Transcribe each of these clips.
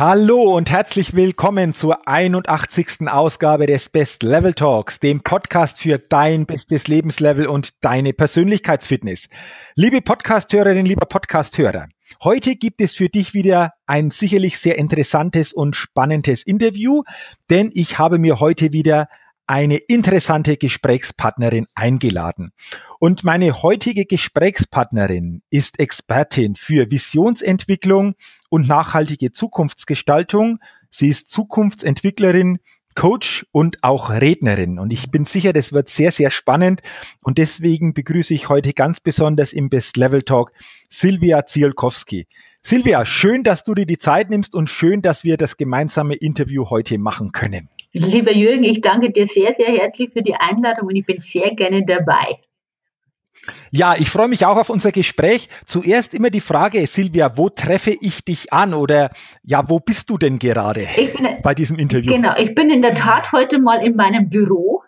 Hallo und herzlich willkommen zur 81. Ausgabe des Best Level Talks, dem Podcast für dein bestes Lebenslevel und deine Persönlichkeitsfitness. Liebe Podcasthörerin, lieber Podcasthörer, heute gibt es für dich wieder ein sicherlich sehr interessantes und spannendes Interview, denn ich habe mir heute wieder eine interessante Gesprächspartnerin eingeladen. Und meine heutige Gesprächspartnerin ist Expertin für Visionsentwicklung und nachhaltige Zukunftsgestaltung. Sie ist Zukunftsentwicklerin, Coach und auch Rednerin. Und ich bin sicher, das wird sehr, sehr spannend. Und deswegen begrüße ich heute ganz besonders im Best Level Talk Silvia Zielkowski. Silvia, schön, dass du dir die Zeit nimmst und schön, dass wir das gemeinsame Interview heute machen können. Lieber Jürgen, ich danke dir sehr, sehr herzlich für die Einladung und ich bin sehr gerne dabei. Ja, ich freue mich auch auf unser Gespräch. Zuerst immer die Frage, Silvia, wo treffe ich dich an oder ja, wo bist du denn gerade bin, bei diesem Interview? Genau, ich bin in der Tat heute mal in meinem Büro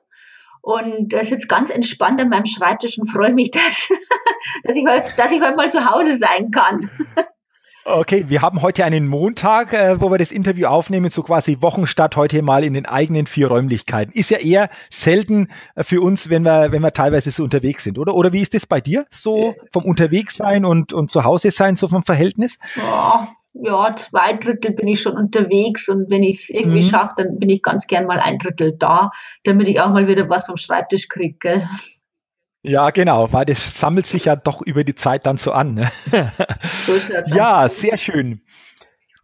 und sitze ganz entspannt an meinem Schreibtisch und freue mich, dass, dass, ich, heute, dass ich heute mal zu Hause sein kann. Okay, wir haben heute einen Montag, äh, wo wir das Interview aufnehmen, so quasi Wochenstart heute mal in den eigenen vier Räumlichkeiten. Ist ja eher selten äh, für uns, wenn wir, wenn wir teilweise so unterwegs sind, oder? Oder wie ist das bei dir? So vom Unterwegssein und, und zu Hause sein, so vom Verhältnis? Ja, ja, zwei Drittel bin ich schon unterwegs und wenn ich es irgendwie mhm. schaffe, dann bin ich ganz gern mal ein Drittel da, damit ich auch mal wieder was vom Schreibtisch kriege. Ja, genau, weil das sammelt sich ja doch über die Zeit dann so an. Ne? So ja, sehr schön.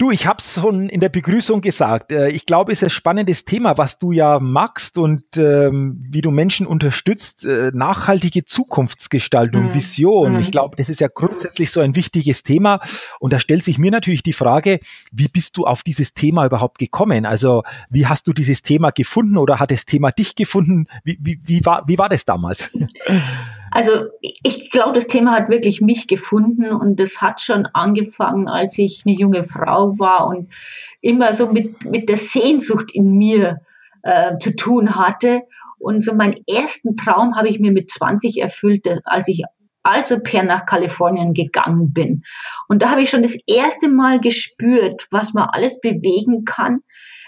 Du, ich habe es schon in der Begrüßung gesagt. Äh, ich glaube, es ist ein spannendes Thema, was du ja magst und ähm, wie du Menschen unterstützt. Äh, nachhaltige Zukunftsgestaltung, mhm. Vision. Mhm. Ich glaube, das ist ja grundsätzlich so ein wichtiges Thema. Und da stellt sich mir natürlich die Frage, wie bist du auf dieses Thema überhaupt gekommen? Also, wie hast du dieses Thema gefunden oder hat das Thema dich gefunden? Wie, wie, wie, war, wie war das damals? Also ich glaube, das Thema hat wirklich mich gefunden und das hat schon angefangen, als ich eine junge Frau war und immer so mit, mit der Sehnsucht in mir äh, zu tun hatte. Und so meinen ersten Traum habe ich mir mit 20 erfüllt, als ich also per nach Kalifornien gegangen bin. Und da habe ich schon das erste Mal gespürt, was man alles bewegen kann,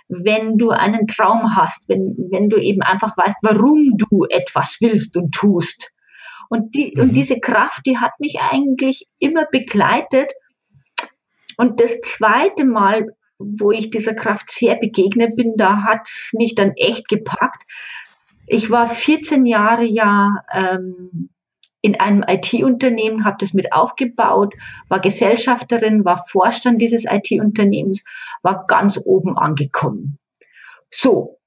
wenn du einen Traum hast, wenn, wenn du eben einfach weißt, warum du etwas willst und tust. Und, die, mhm. und diese Kraft, die hat mich eigentlich immer begleitet. Und das zweite Mal, wo ich dieser Kraft sehr begegnet bin, da hat es mich dann echt gepackt. Ich war 14 Jahre ja ähm, in einem IT-Unternehmen, habe das mit aufgebaut, war Gesellschafterin, war Vorstand dieses IT-Unternehmens, war ganz oben angekommen. So,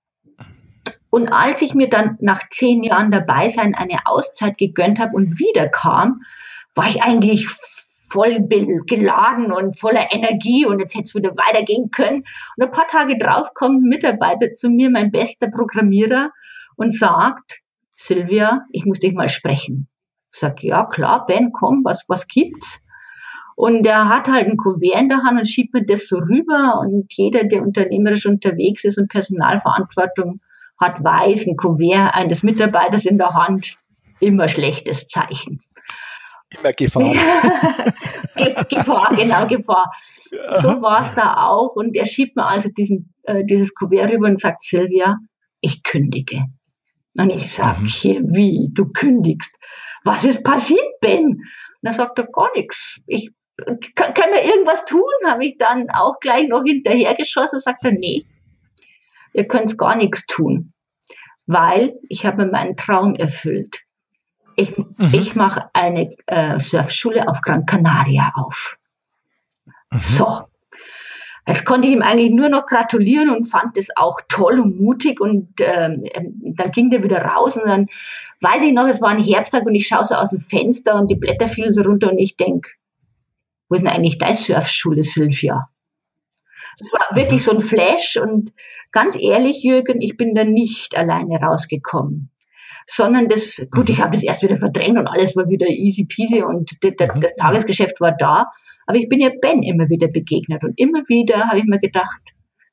und als ich mir dann nach zehn Jahren dabei sein eine Auszeit gegönnt habe und wiederkam, war ich eigentlich voll geladen und voller Energie und jetzt hätte es wieder weitergehen können. Und ein paar Tage drauf kommt ein Mitarbeiter zu mir, mein bester Programmierer, und sagt, Silvia, ich muss dich mal sprechen. Ich sag, ja klar, Ben, komm, was, was gibt's? Und er hat halt ein Kuvert in der Hand und schiebt mir das so rüber und jeder, der unternehmerisch unterwegs ist und Personalverantwortung hat weiß ein Kuvert eines Mitarbeiters in der Hand, immer schlechtes Zeichen. Immer Gefahr. Gefahr, genau, Gefahr. So war es da auch. Und er schiebt mir also diesen, äh, dieses Kuvert rüber und sagt, Silvia, ich kündige. Und ich sage, mhm. hier, wie, du kündigst? Was ist passiert, Ben? Und er sagt er, gar nichts. Ich, kann, kann wir irgendwas tun? Habe ich dann auch gleich noch hinterhergeschossen. Sagt er, nee, ihr könnt gar nichts tun, weil ich habe meinen Traum erfüllt. Ich, mhm. ich mache eine äh, Surfschule auf Gran Canaria auf. Mhm. So. Jetzt konnte ich ihm eigentlich nur noch gratulieren und fand es auch toll und mutig und ähm, dann ging der wieder raus und dann weiß ich noch, es war ein Herbsttag und ich schaue so aus dem Fenster und die Blätter fielen so runter und ich denk, wo ist denn eigentlich deine Surfschule, Sylvia? Das war wirklich mhm. so ein Flash und ganz ehrlich, Jürgen, ich bin da nicht alleine rausgekommen. Sondern das, gut, ich mhm. habe das erst wieder verdrängt und alles war wieder easy peasy und das, mhm. das Tagesgeschäft war da. Aber ich bin ja Ben immer wieder begegnet und immer wieder habe ich mir gedacht,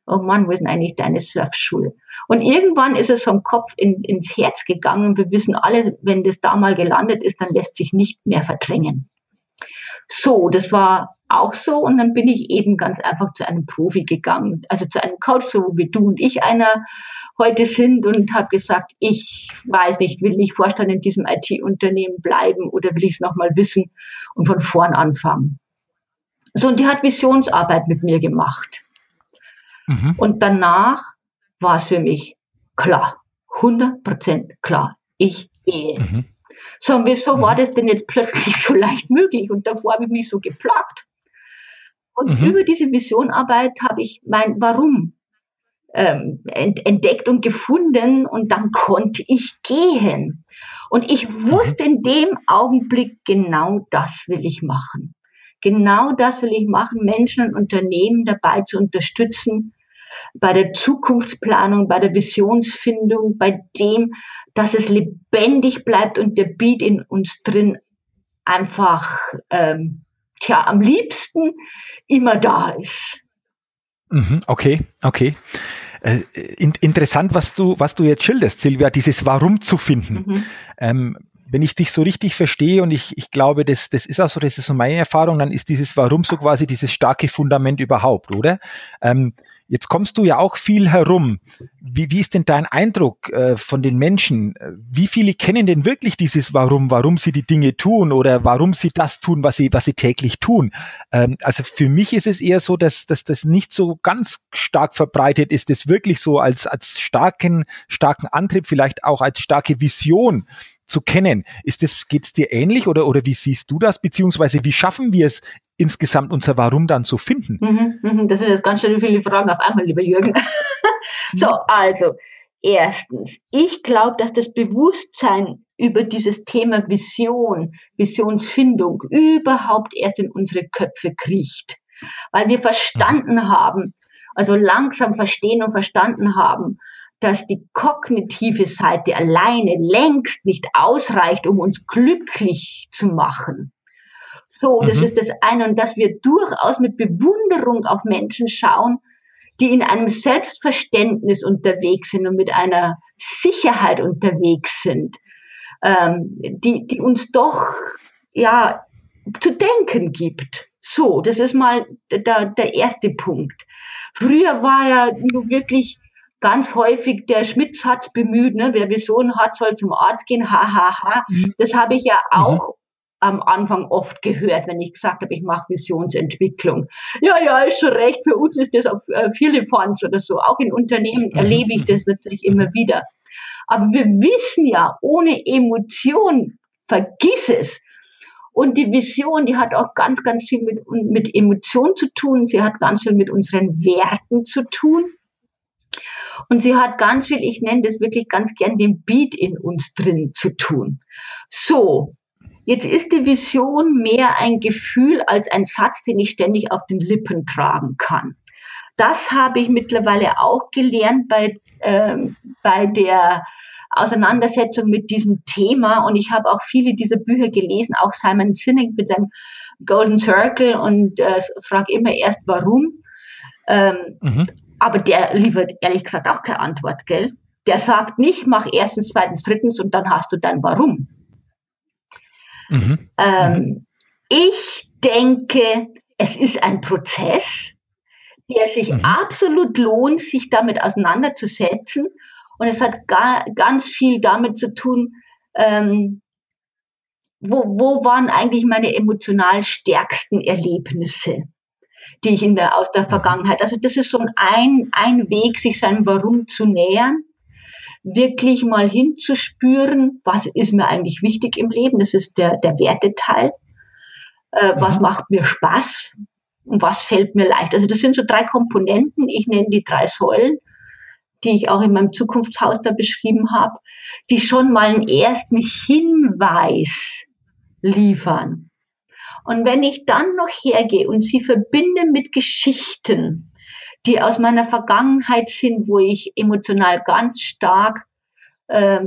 oh Mann, wo ist denn eigentlich deine Surfschule? Und irgendwann ist es vom Kopf in, ins Herz gegangen und wir wissen alle, wenn das da mal gelandet ist, dann lässt sich nicht mehr verdrängen. So, das war auch so und dann bin ich eben ganz einfach zu einem Profi gegangen, also zu einem Coach, so wie du und ich einer heute sind und habe gesagt, ich weiß nicht, will ich Vorstand in diesem IT-Unternehmen bleiben oder will ich es nochmal wissen und von vorn anfangen. So, und die hat Visionsarbeit mit mir gemacht. Mhm. Und danach war es für mich klar, 100 Prozent klar, ich gehe. Mhm. So, und wieso mhm. war das denn jetzt plötzlich so leicht möglich? Und davor habe ich mich so geplagt. Und mhm. über diese Visionarbeit habe ich mein Warum ähm, entdeckt und gefunden und dann konnte ich gehen. Und ich wusste in dem Augenblick, genau das will ich machen. Genau das will ich machen, Menschen und Unternehmen dabei zu unterstützen, bei der Zukunftsplanung, bei der Visionsfindung, bei dem, dass es lebendig bleibt und der Beat in uns drin einfach, ähm, tja, am liebsten immer da ist. Mhm, okay, okay. Äh, in, interessant, was du, was du jetzt schilderst, Silvia, dieses Warum zu finden. Mhm. Ähm, wenn ich dich so richtig verstehe und ich, ich glaube, das, das ist auch so, das ist so meine Erfahrung, dann ist dieses Warum so quasi dieses starke Fundament überhaupt, oder? Ähm, jetzt kommst du ja auch viel herum. Wie, wie ist denn dein Eindruck äh, von den Menschen? Wie viele kennen denn wirklich dieses Warum, warum sie die Dinge tun oder warum sie das tun, was sie, was sie täglich tun? Ähm, also für mich ist es eher so, dass, dass das nicht so ganz stark verbreitet ist, das wirklich so als, als starken, starken Antrieb, vielleicht auch als starke Vision zu kennen. Ist das, geht's dir ähnlich oder, oder wie siehst du das? Beziehungsweise wie schaffen wir es insgesamt unser Warum dann zu finden? Mhm, mhm, das sind jetzt ganz schön viele Fragen auf einmal, lieber Jürgen. so, also, erstens, ich glaube, dass das Bewusstsein über dieses Thema Vision, Visionsfindung überhaupt erst in unsere Köpfe kriecht. Weil wir verstanden haben, also langsam verstehen und verstanden haben, dass die kognitive Seite alleine längst nicht ausreicht, um uns glücklich zu machen. So, das mhm. ist das eine. Und dass wir durchaus mit Bewunderung auf Menschen schauen, die in einem Selbstverständnis unterwegs sind und mit einer Sicherheit unterwegs sind, ähm, die, die uns doch, ja, zu denken gibt. So, das ist mal der, der erste Punkt. Früher war ja nur wirklich ganz häufig der Schmidt-Satz bemüht, ne? wer Vision hat, soll zum Arzt gehen, ha, ha, ha. Mhm. Das habe ich ja mhm. auch am Anfang oft gehört, wenn ich gesagt habe, ich mache Visionsentwicklung. Ja, ja, ist schon recht, für uns ist das auf äh, viele Fonds oder so. Auch in Unternehmen mhm. erlebe ich das natürlich immer wieder. Aber wir wissen ja, ohne Emotion, vergiss es. Und die Vision, die hat auch ganz, ganz viel mit, mit Emotion zu tun. Sie hat ganz viel mit unseren Werten zu tun. Und sie hat ganz viel, ich nenne das wirklich ganz gern den Beat in uns drin zu tun. So. Jetzt ist die Vision mehr ein Gefühl als ein Satz, den ich ständig auf den Lippen tragen kann. Das habe ich mittlerweile auch gelernt bei, ähm, bei der Auseinandersetzung mit diesem Thema. Und ich habe auch viele dieser Bücher gelesen, auch Simon Sinek mit seinem Golden Circle und äh, frage immer erst, warum. Ähm, mhm. Aber der liefert ehrlich gesagt auch keine Antwort, gell? Der sagt nicht, mach erstens, zweitens, drittens und dann hast du dein Warum. Mhm. Ähm, mhm. ich denke, es ist ein Prozess, der sich mhm. absolut lohnt, sich damit auseinanderzusetzen. Und es hat gar, ganz viel damit zu tun, ähm, wo, wo waren eigentlich meine emotional stärksten Erlebnisse? Die ich in der, aus der Vergangenheit. Also das ist so ein, ein Weg, sich seinem Warum zu nähern, wirklich mal hinzuspüren, was ist mir eigentlich wichtig im Leben. Das ist der, der Werteteil. Äh, mhm. Was macht mir Spaß und was fällt mir leicht. Also das sind so drei Komponenten. Ich nenne die drei Säulen die ich auch in meinem Zukunftshaus da beschrieben habe, die schon mal einen ersten Hinweis liefern. Und wenn ich dann noch hergehe und sie verbinde mit Geschichten, die aus meiner Vergangenheit sind, wo ich emotional ganz stark äh,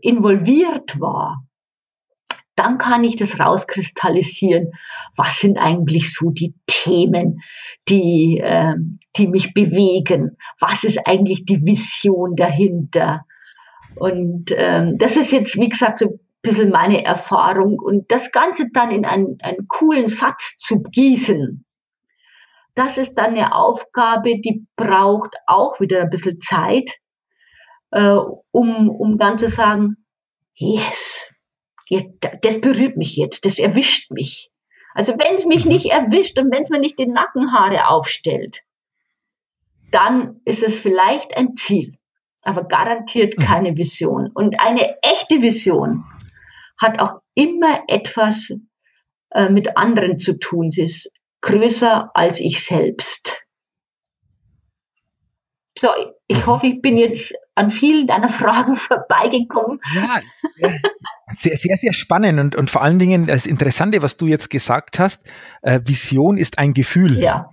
involviert war, dann kann ich das rauskristallisieren. Was sind eigentlich so die Themen, die, äh, die mich bewegen? Was ist eigentlich die Vision dahinter? Und ähm, das ist jetzt, wie gesagt, so bisschen meine Erfahrung. Und das Ganze dann in einen, einen coolen Satz zu gießen, das ist dann eine Aufgabe, die braucht auch wieder ein bisschen Zeit, äh, um, um dann zu sagen, yes, das berührt mich jetzt, das erwischt mich. Also wenn es mich mhm. nicht erwischt und wenn es mir nicht die Nackenhaare aufstellt, dann ist es vielleicht ein Ziel, aber garantiert mhm. keine Vision. Und eine echte Vision hat auch immer etwas äh, mit anderen zu tun. Sie ist größer als ich selbst. So, ich hoffe, ich bin jetzt an vielen deiner Fragen vorbeigekommen. Ja, sehr, sehr, sehr spannend und, und vor allen Dingen das Interessante, was du jetzt gesagt hast, äh, Vision ist ein Gefühl. Ja.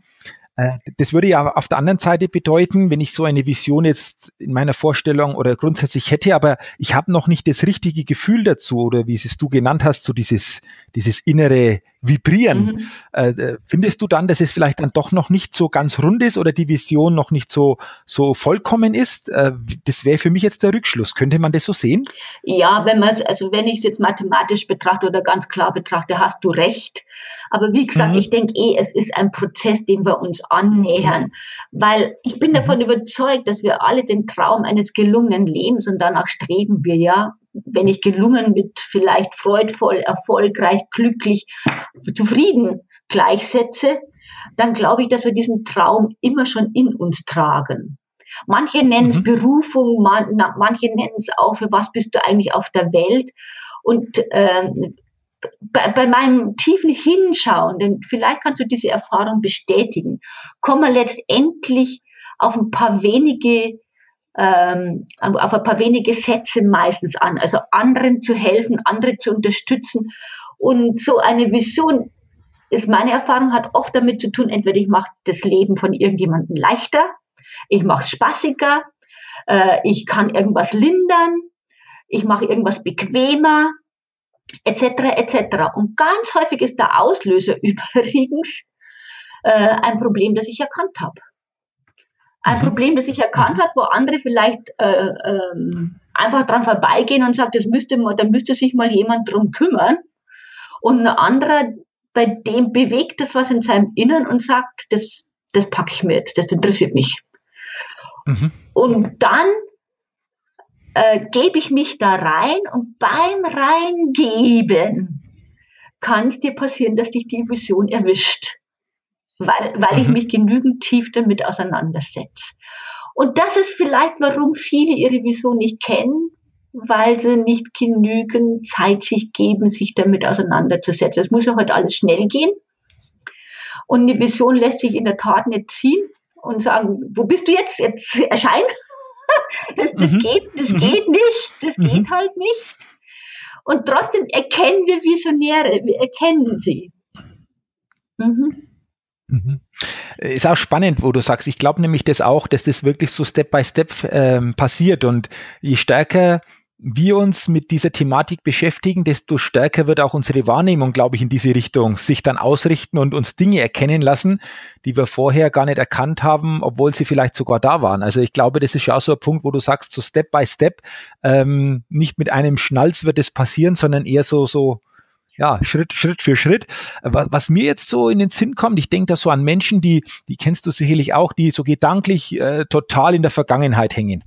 Äh, das würde ja auf der anderen Seite bedeuten, wenn ich so eine Vision jetzt in meiner Vorstellung oder grundsätzlich hätte, aber ich habe noch nicht das richtige Gefühl dazu oder wie es du genannt hast, so dieses, dieses innere Vibrieren. Mhm. Äh, äh, findest du dann, dass es vielleicht dann doch noch nicht so ganz rund ist oder die Vision noch nicht so, so vollkommen ist? Äh, das wäre für mich jetzt der Rückschluss. Könnte man das so sehen? Ja, wenn man also wenn ich es jetzt mathematisch betrachte oder ganz klar betrachte, hast du recht. Aber wie gesagt, mhm. ich denke eh, es ist ein Prozess, dem wir uns annähern, weil ich bin mhm. davon überzeugt, dass wir alle den Traum eines gelungenen Lebens und danach streben wir ja wenn ich gelungen mit vielleicht freudvoll, erfolgreich, glücklich, zufrieden gleichsetze, dann glaube ich, dass wir diesen Traum immer schon in uns tragen. Manche nennen es mhm. Berufung, man, manche nennen es auch, für was bist du eigentlich auf der Welt? Und ähm, bei, bei meinem tiefen Hinschauen, denn vielleicht kannst du diese Erfahrung bestätigen, kommen wir letztendlich auf ein paar wenige ähm, auf ein paar wenige Sätze meistens an. Also anderen zu helfen, andere zu unterstützen. Und so eine Vision ist meine Erfahrung, hat oft damit zu tun, entweder ich mache das Leben von irgendjemandem leichter, ich mache es spaßiger, äh, ich kann irgendwas lindern, ich mache irgendwas bequemer, etc. etc. Und ganz häufig ist der Auslöser übrigens äh, ein Problem, das ich erkannt habe. Ein mhm. Problem, das sich erkannt mhm. hat, wo andere vielleicht äh, ähm, einfach dran vorbeigehen und sagt, das müsste mal, da müsste sich mal jemand drum kümmern. Und ein anderer, bei dem bewegt das was in seinem Innern und sagt, das, das packe ich mir jetzt, das interessiert mich. Mhm. Und dann äh, gebe ich mich da rein und beim Reingeben kann es dir passieren, dass dich die Vision erwischt weil, weil mhm. ich mich genügend tief damit auseinandersetze. Und das ist vielleicht, warum viele ihre Vision nicht kennen, weil sie nicht genügend Zeit sich geben, sich damit auseinanderzusetzen. Es muss ja heute alles schnell gehen. Und eine Vision lässt sich in der Tat nicht ziehen und sagen, wo bist du jetzt? Jetzt erschein. Das, das mhm. geht, das mhm. geht nicht. Das mhm. geht halt nicht. Und trotzdem erkennen wir Visionäre, wir erkennen sie. Mhm. Mhm. Ist auch spannend, wo du sagst, ich glaube nämlich das auch, dass das wirklich so Step by Step ähm, passiert und je stärker wir uns mit dieser Thematik beschäftigen, desto stärker wird auch unsere Wahrnehmung, glaube ich, in diese Richtung sich dann ausrichten und uns Dinge erkennen lassen, die wir vorher gar nicht erkannt haben, obwohl sie vielleicht sogar da waren. Also ich glaube, das ist ja auch so ein Punkt, wo du sagst, so Step by Step, ähm, nicht mit einem Schnalz wird es passieren, sondern eher so, so ja, Schritt, Schritt für Schritt. Was, was mir jetzt so in den Sinn kommt, ich denke da so an Menschen, die, die kennst du sicherlich auch, die so gedanklich äh, total in der Vergangenheit hängen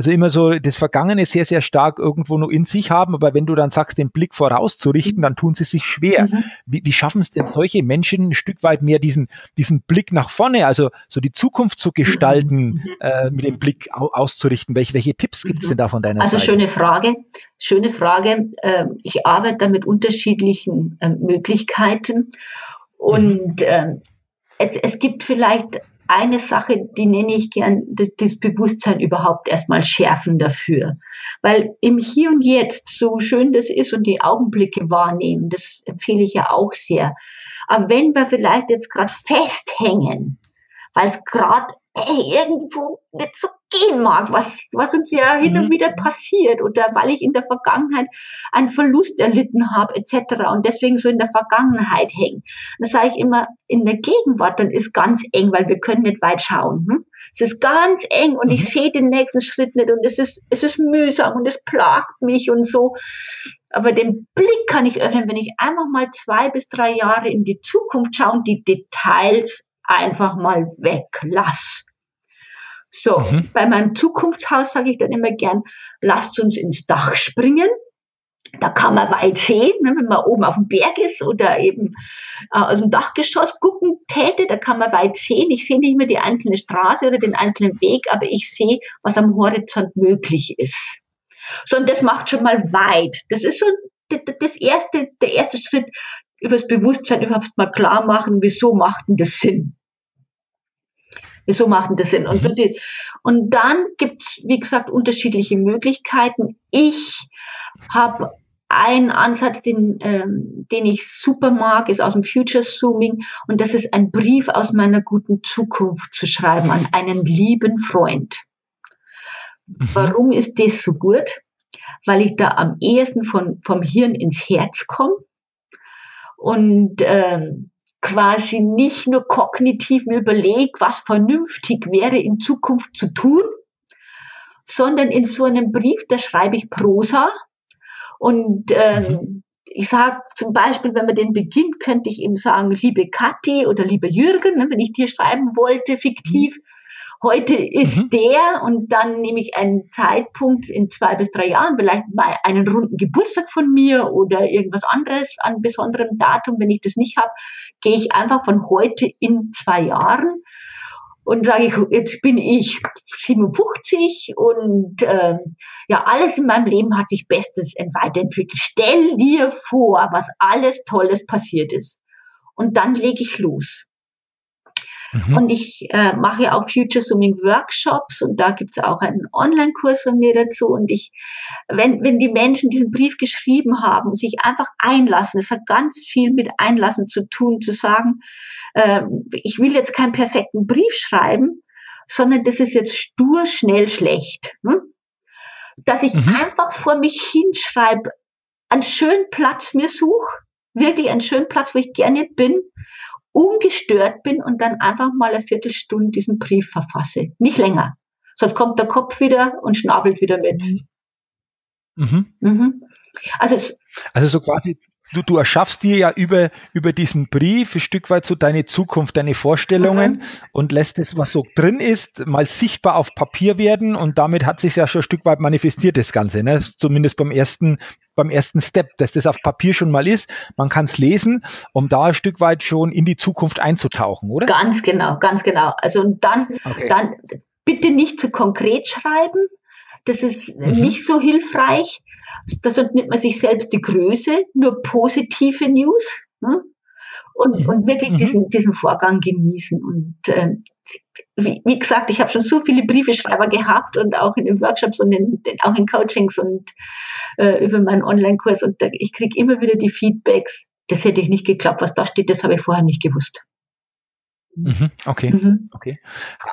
also immer so das Vergangene sehr, sehr stark irgendwo nur in sich haben, aber wenn du dann sagst, den Blick vorauszurichten, dann tun sie sich schwer. Mhm. Wie, wie schaffen es denn solche Menschen ein Stück weit mehr diesen, diesen Blick nach vorne, also so die Zukunft zu gestalten, mhm. mhm. äh, mit dem Blick au auszurichten? Welche, welche Tipps gibt es denn da von deiner also Seite? Also schöne Frage, schöne Frage. Ähm, ich arbeite da mit unterschiedlichen ähm, Möglichkeiten und mhm. Es, es gibt vielleicht eine Sache, die nenne ich gern das Bewusstsein überhaupt erstmal schärfen dafür. Weil im Hier und Jetzt, so schön das ist und die Augenblicke wahrnehmen, das empfehle ich ja auch sehr. Aber wenn wir vielleicht jetzt gerade festhängen, weil es gerade irgendwo nicht so gehen mag, was, was uns ja hin und mhm. wieder passiert oder weil ich in der Vergangenheit einen Verlust erlitten habe etc. und deswegen so in der Vergangenheit hängen. Da sage ich immer, in der Gegenwart, dann ist ganz eng, weil wir können nicht weit schauen. Hm? Es ist ganz eng und ich mhm. sehe den nächsten Schritt nicht und es ist, es ist mühsam und es plagt mich und so. Aber den Blick kann ich öffnen, wenn ich einfach mal zwei bis drei Jahre in die Zukunft schaue und die Details einfach mal weglass. So, mhm. bei meinem Zukunftshaus sage ich dann immer gern, lasst uns ins Dach springen. Da kann man weit sehen, ne, wenn man oben auf dem Berg ist oder eben äh, aus dem Dachgeschoss gucken täte, da kann man weit sehen. Ich sehe nicht mehr die einzelne Straße oder den einzelnen Weg, aber ich sehe, was am Horizont möglich ist. So, und das macht schon mal weit. Das ist so das erste, der erste Schritt, übers Bewusstsein überhaupt mal klar machen, wieso macht denn das Sinn? Wieso macht denn das Sinn? Und, so mhm. die, und dann gibt's wie gesagt, unterschiedliche Möglichkeiten. Ich habe einen Ansatz, den, ähm, den ich super mag, ist aus dem Future Zooming und das ist ein Brief aus meiner guten Zukunft zu schreiben an einen lieben Freund. Mhm. Warum ist das so gut? Weil ich da am ehesten von, vom Hirn ins Herz komme und ähm, quasi nicht nur kognitiv mir überlege, was vernünftig wäre in Zukunft zu tun, sondern in so einem Brief, da schreibe ich Prosa und ähm, mhm. ich sage zum Beispiel, wenn man den beginnt, könnte ich ihm sagen, liebe Kathi oder lieber Jürgen, ne, wenn ich dir schreiben wollte, fiktiv, mhm heute ist mhm. der und dann nehme ich einen Zeitpunkt in zwei bis drei Jahren, vielleicht mal einen runden Geburtstag von mir oder irgendwas anderes an besonderem Datum. Wenn ich das nicht habe, gehe ich einfach von heute in zwei Jahren und sage ich, jetzt bin ich 57 und äh, ja, alles in meinem Leben hat sich bestes weiterentwickelt. Stell dir vor, was alles Tolles passiert ist. Und dann lege ich los. Mhm. Und ich äh, mache auch Future Zooming Workshops und da gibt es auch einen Online-Kurs von mir dazu. Und ich, wenn, wenn die Menschen diesen Brief geschrieben haben, sich einfach einlassen, es hat ganz viel mit Einlassen zu tun, zu sagen, äh, ich will jetzt keinen perfekten Brief schreiben, sondern das ist jetzt stur, schnell, schlecht. Hm? Dass ich mhm. einfach vor mich hinschreibe, einen schönen Platz mir suche, wirklich einen schönen Platz, wo ich gerne bin ungestört bin und dann einfach mal eine Viertelstunde diesen Brief verfasse. Nicht länger. Sonst kommt der Kopf wieder und schnabelt wieder mit. Mhm. Mhm. Also, es, also so quasi du, du erschaffst dir ja über, über diesen Brief ein Stück weit so deine Zukunft, deine Vorstellungen mhm. und lässt es, was so drin ist, mal sichtbar auf Papier werden und damit hat sich ja schon ein Stück weit manifestiert, das Ganze, ne? zumindest beim ersten, beim ersten Step, dass das auf Papier schon mal ist. Man kann es lesen, um da ein Stück weit schon in die Zukunft einzutauchen, oder? Ganz genau, ganz genau. Also und dann, okay. dann bitte nicht zu konkret schreiben. Das ist mhm. nicht so hilfreich, das nimmt man sich selbst die Größe, nur positive News. Ne? Und, mhm. und wirklich mhm. diesen, diesen Vorgang genießen. Und äh, wie, wie gesagt, ich habe schon so viele Briefeschreiber gehabt und auch in den Workshops und in, auch in Coachings und äh, über meinen Online-Kurs. Und da, ich kriege immer wieder die Feedbacks, das hätte ich nicht geklappt, was da steht, das habe ich vorher nicht gewusst. Mhm, okay, mhm. okay.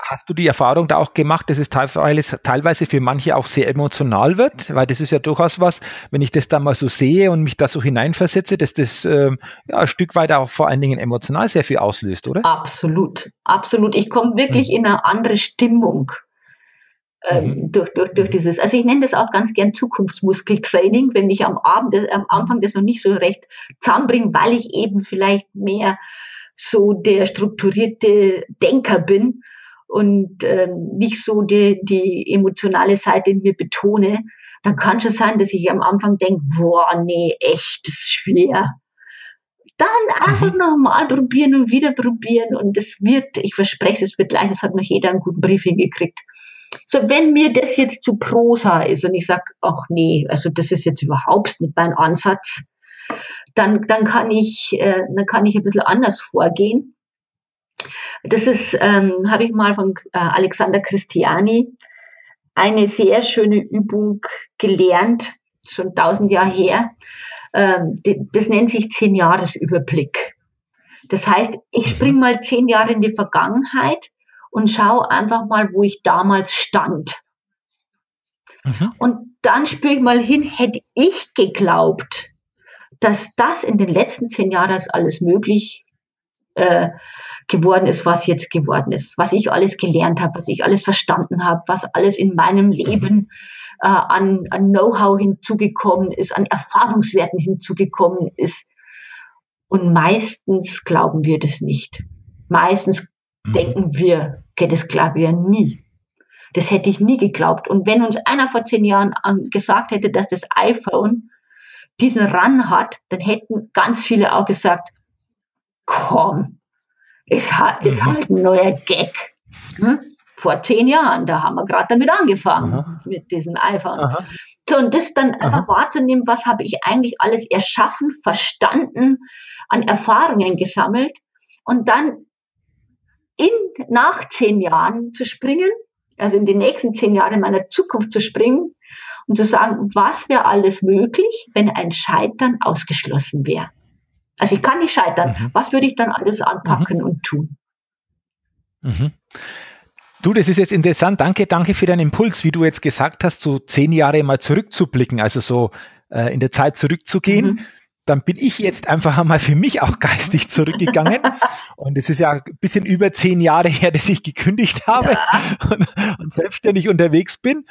Hast du die Erfahrung da auch gemacht, dass es teilweise, teilweise für manche auch sehr emotional wird? Weil das ist ja durchaus was, wenn ich das da mal so sehe und mich da so hineinversetze, dass das ähm, ja, ein Stück weit auch vor allen Dingen emotional sehr viel auslöst, oder? Absolut, absolut. Ich komme wirklich mhm. in eine andere Stimmung. Ähm, mhm. durch, durch, durch dieses, also ich nenne das auch ganz gern Zukunftsmuskeltraining, wenn ich am Abend, am Anfang das noch nicht so recht zusammenbringe, weil ich eben vielleicht mehr so der strukturierte Denker bin und äh, nicht so die, die emotionale Seite in mir betone, dann kann schon sein, dass ich am Anfang denke, boah, nee, echt, das ist schwer. Dann einfach mhm. nochmal probieren und wieder probieren und es wird, ich verspreche, es wird leicht, es hat noch jeder einen guten Brief hingekriegt. So, wenn mir das jetzt zu Prosa ist und ich sage, ach nee, also das ist jetzt überhaupt nicht mein Ansatz, dann, dann kann ich, äh, dann kann ich ein bisschen anders vorgehen. Das ist, ähm, habe ich mal von äh, Alexander Christiani eine sehr schöne Übung gelernt, schon tausend Jahre her. Ähm, das nennt sich Zehn-Jahres-Überblick. Das heißt, ich mhm. springe mal zehn Jahre in die Vergangenheit und schaue einfach mal, wo ich damals stand. Mhm. Und dann spüre ich mal hin, hätte ich geglaubt, dass das in den letzten zehn Jahren als alles möglich äh, geworden ist, was jetzt geworden ist, was ich alles gelernt habe, was ich alles verstanden habe, was alles in meinem Leben äh, an, an Know-how hinzugekommen ist, an Erfahrungswerten hinzugekommen ist. Und meistens glauben wir das nicht. Meistens mhm. denken wir, okay, das glaube ich ja nie. Das hätte ich nie geglaubt. Und wenn uns einer vor zehn Jahren gesagt hätte, dass das iPhone diesen Run hat, dann hätten ganz viele auch gesagt, komm, ist, ist mhm. halt ein neuer Gag. Hm? Vor zehn Jahren, da haben wir gerade damit angefangen, Aha. mit diesem iPhone. Aha. So, und das dann einfach wahrzunehmen, was habe ich eigentlich alles erschaffen, verstanden, an Erfahrungen gesammelt und dann in, nach zehn Jahren zu springen, also in die nächsten zehn Jahre meiner Zukunft zu springen und zu sagen, was wäre alles möglich, wenn ein Scheitern ausgeschlossen wäre. Also ich kann nicht scheitern. Mhm. Was würde ich dann alles anpacken mhm. und tun? Mhm. Du, das ist jetzt interessant. Danke, danke für deinen Impuls, wie du jetzt gesagt hast, so zehn Jahre mal zurückzublicken, also so äh, in der Zeit zurückzugehen. Mhm. Dann bin ich jetzt einfach einmal für mich auch geistig zurückgegangen. und es ist ja ein bisschen über zehn Jahre her, dass ich gekündigt habe ja. und, und selbstständig unterwegs bin.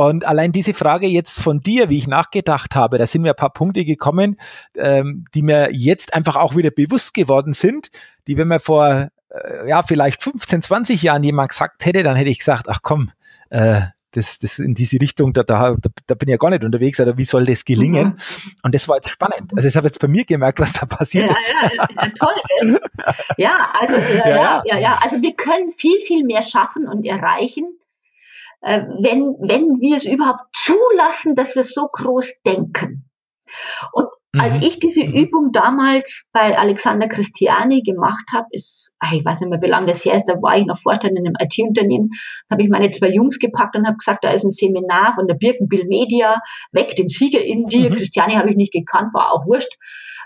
Und allein diese Frage jetzt von dir, wie ich nachgedacht habe, da sind mir ein paar Punkte gekommen, ähm, die mir jetzt einfach auch wieder bewusst geworden sind, die, wenn mir vor, äh, ja, vielleicht 15, 20 Jahren jemand gesagt hätte, dann hätte ich gesagt, ach komm, äh, das, das in diese Richtung, da, da, da bin ich ja gar nicht unterwegs, oder wie soll das gelingen? Mhm. Und das war jetzt spannend. Also ich habe jetzt bei mir gemerkt, was da passiert ja, ist. Ja, ja, toll. ja, also ja, ja, ja, ja, also wir können viel, viel mehr schaffen und erreichen, äh, wenn, wenn wir es überhaupt zulassen, dass wir so groß denken. Und mhm. als ich diese mhm. Übung damals bei Alexander Christiani gemacht habe, ist, ach, ich weiß nicht mehr, wie lange das her ist, da war ich noch Vorstand in einem IT-Unternehmen, da habe ich meine zwei Jungs gepackt und habe gesagt, da ist ein Seminar von der Birkenbill Media, weg den Sieger in dir. Mhm. Christiani habe ich nicht gekannt, war auch wurscht.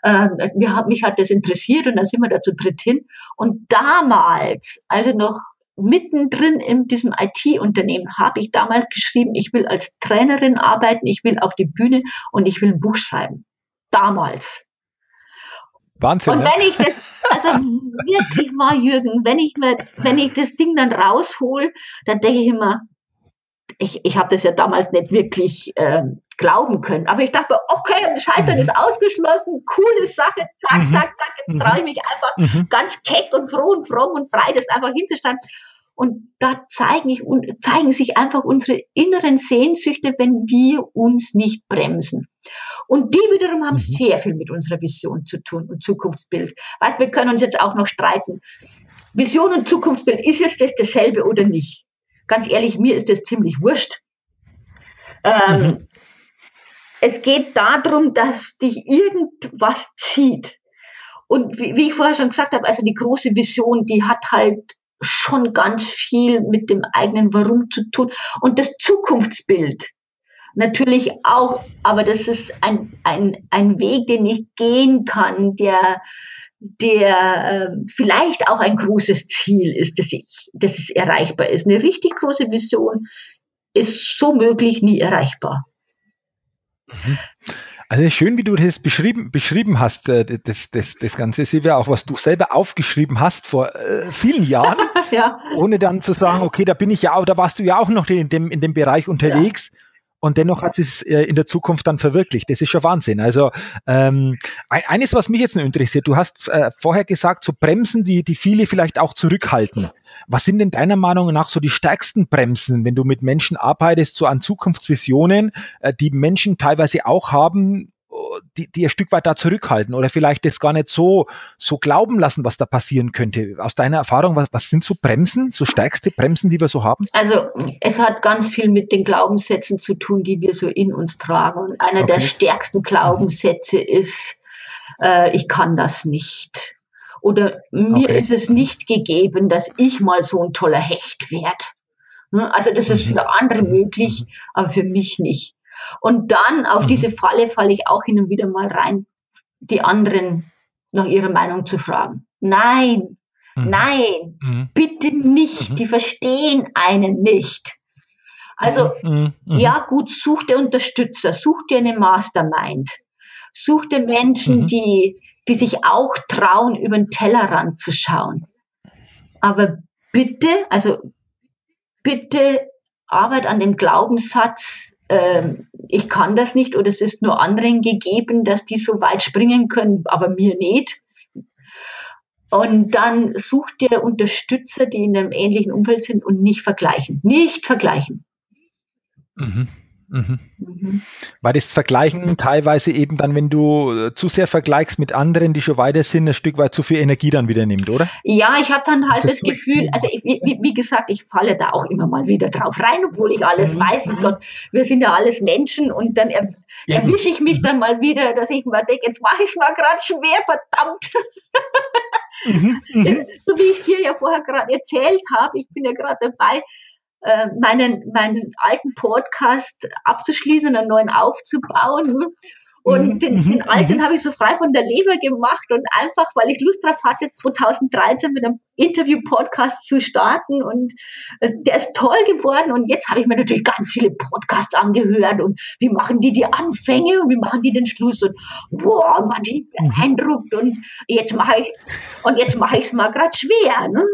Ähm, wir haben, mich hat das interessiert und dann sind wir da zu dritt hin. Und damals, also noch mittendrin in diesem IT-Unternehmen habe ich damals geschrieben, ich will als Trainerin arbeiten, ich will auf die Bühne und ich will ein Buch schreiben. Damals. Wahnsinn. Und ne? wenn ich das, also wirklich mal, Jürgen, wenn ich mir, wenn ich das Ding dann raushol, dann denke ich immer, ich, ich habe das ja damals nicht wirklich ähm, glauben können. Aber ich dachte, okay, Scheitern mhm. ist ausgeschlossen, coole Sache, zack, mhm. zack, zack, jetzt mhm. traue ich mich einfach mhm. ganz keck und froh und fromm und frei, das einfach hinzustellen. Und da zeigen, ich, zeigen sich einfach unsere inneren Sehnsüchte, wenn wir uns nicht bremsen. Und die wiederum haben mhm. sehr viel mit unserer Vision zu tun und Zukunftsbild. Weißt, wir können uns jetzt auch noch streiten. Vision und Zukunftsbild, ist jetzt das dasselbe oder nicht? Ganz ehrlich, mir ist das ziemlich wurscht. Ähm, mhm. Es geht darum, dass dich irgendwas zieht. Und wie, wie ich vorher schon gesagt habe, also die große Vision, die hat halt schon ganz viel mit dem eigenen Warum zu tun. Und das Zukunftsbild natürlich auch, aber das ist ein, ein, ein Weg, den ich gehen kann, der, der äh, vielleicht auch ein großes Ziel ist, dass, ich, dass es erreichbar ist. Eine richtig große Vision ist so möglich nie erreichbar. Mhm. Also schön, wie du das beschrieben, beschrieben hast, äh, das, das, das Ganze, Silvia, auch was du selber aufgeschrieben hast vor äh, vielen Jahren, ja. ohne dann zu sagen, okay, da bin ich ja auch, da warst du ja auch noch in dem, in dem Bereich unterwegs. Ja. Und dennoch hat es äh, in der Zukunft dann verwirklicht. Das ist schon Wahnsinn. Also ähm, eines, was mich jetzt noch interessiert, du hast äh, vorher gesagt, so Bremsen, die, die viele vielleicht auch zurückhalten. Was sind denn deiner Meinung nach so die stärksten Bremsen, wenn du mit Menschen arbeitest, so an Zukunftsvisionen, äh, die Menschen teilweise auch haben, die, die ein Stück weit da zurückhalten oder vielleicht das gar nicht so, so glauben lassen, was da passieren könnte. Aus deiner Erfahrung, was, was sind so Bremsen, so stärkste Bremsen, die wir so haben? Also es hat ganz viel mit den Glaubenssätzen zu tun, die wir so in uns tragen. Und einer okay. der stärksten Glaubenssätze ist, äh, ich kann das nicht Oder mir okay. ist es nicht gegeben, dass ich mal so ein toller Hecht werde. Hm, also das ist für andere mhm. möglich, mhm. aber für mich nicht. Und dann auf mhm. diese Falle falle ich auch hin und wieder mal rein, die anderen nach ihrer Meinung zu fragen. Nein, mhm. nein, mhm. bitte nicht. Mhm. Die verstehen einen nicht. Also, mhm. Ja gut, such dir Unterstützer, such dir eine Mastermind, such dir Menschen, die, die sich auch trauen, über den Tellerrand zu schauen. Aber bitte, also bitte arbeit an dem Glaubenssatz, ich kann das nicht oder es ist nur anderen gegeben, dass die so weit springen können, aber mir nicht. Und dann such dir Unterstützer, die in einem ähnlichen Umfeld sind und nicht vergleichen. Nicht vergleichen. Mhm. Mhm. Mhm. Weil das Vergleichen teilweise eben dann, wenn du äh, zu sehr vergleichst mit anderen, die schon weiter sind, ein Stück weit zu viel Energie dann wieder nimmt, oder? Ja, ich habe dann halt das, das Gefühl, also ich, wie, wie, gesagt, ich falle da auch immer mal wieder drauf rein, obwohl ich alles mhm. weiß und Gott, wir sind ja alles Menschen und dann er, erwische ich mich dann mal wieder, dass ich mal denke, jetzt mache ich es mal gerade schwer, verdammt. Mhm, mhm. so wie ich dir ja vorher gerade erzählt habe, ich bin ja gerade dabei, äh, meinen, meinen alten Podcast abzuschließen, einen neuen aufzubauen. Und mhm, den, den mhm, alten mhm. habe ich so frei von der Leber gemacht und einfach, weil ich Lust drauf hatte, 2013 mit einem Interview-Podcast zu starten. Und äh, der ist toll geworden. Und jetzt habe ich mir natürlich ganz viele Podcasts angehört. Und wie machen die die Anfänge und wie machen die den Schluss? Und wow, war die beeindruckt. Und jetzt mache ich, und jetzt mache ich es mal gerade schwer. Ne?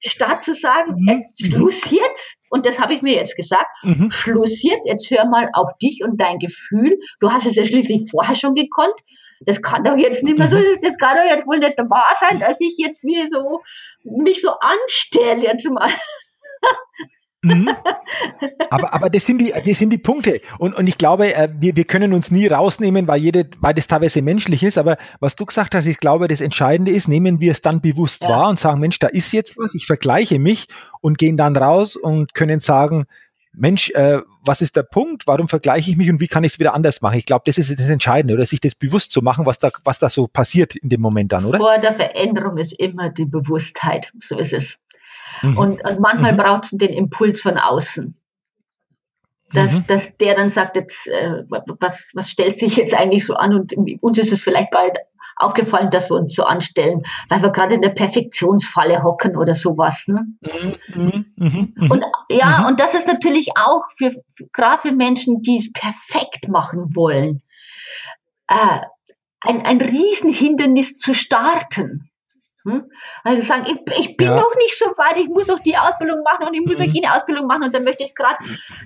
Statt zu sagen, mhm. jetzt, Schluss jetzt, und das habe ich mir jetzt gesagt, mhm. Schluss jetzt, jetzt hör mal auf dich und dein Gefühl. Du hast es ja schließlich vorher schon gekonnt. Das kann doch jetzt nicht mehr so, mhm. das kann doch jetzt wohl nicht wahr sein, dass ich jetzt mir so, mich so anstelle jetzt mal. Mhm. Aber, aber das sind die, das sind die Punkte. Und, und ich glaube, äh, wir, wir können uns nie rausnehmen, weil jede, weil das teilweise menschlich ist. Aber was du gesagt hast, ich glaube, das Entscheidende ist, nehmen wir es dann bewusst ja. wahr und sagen, Mensch, da ist jetzt was, ich vergleiche mich und gehen dann raus und können sagen, Mensch, äh, was ist der Punkt? Warum vergleiche ich mich und wie kann ich es wieder anders machen? Ich glaube, das ist das Entscheidende, oder sich das bewusst zu machen, was da, was da so passiert in dem Moment dann, oder? Vor der Veränderung ist immer die Bewusstheit. So ist es. Mhm. Und, und, manchmal mhm. braucht es den Impuls von außen. Dass, mhm. dass der dann sagt, jetzt, äh, was, was stellt sich jetzt eigentlich so an? Und uns ist es vielleicht gar nicht aufgefallen, dass wir uns so anstellen, weil wir gerade in der Perfektionsfalle hocken oder sowas. Ne? Mhm. Mhm. mhm, mhm. Und ja, und das ist natürlich auch für, gerade für Menschen, die es perfekt machen wollen, äh, ein, ein Riesenhindernis zu starten. Hm? Also sagen, ich, ich bin ja. noch nicht so weit, ich muss noch die Ausbildung machen und ich muss mhm. noch jene Ausbildung machen und dann möchte ich gerade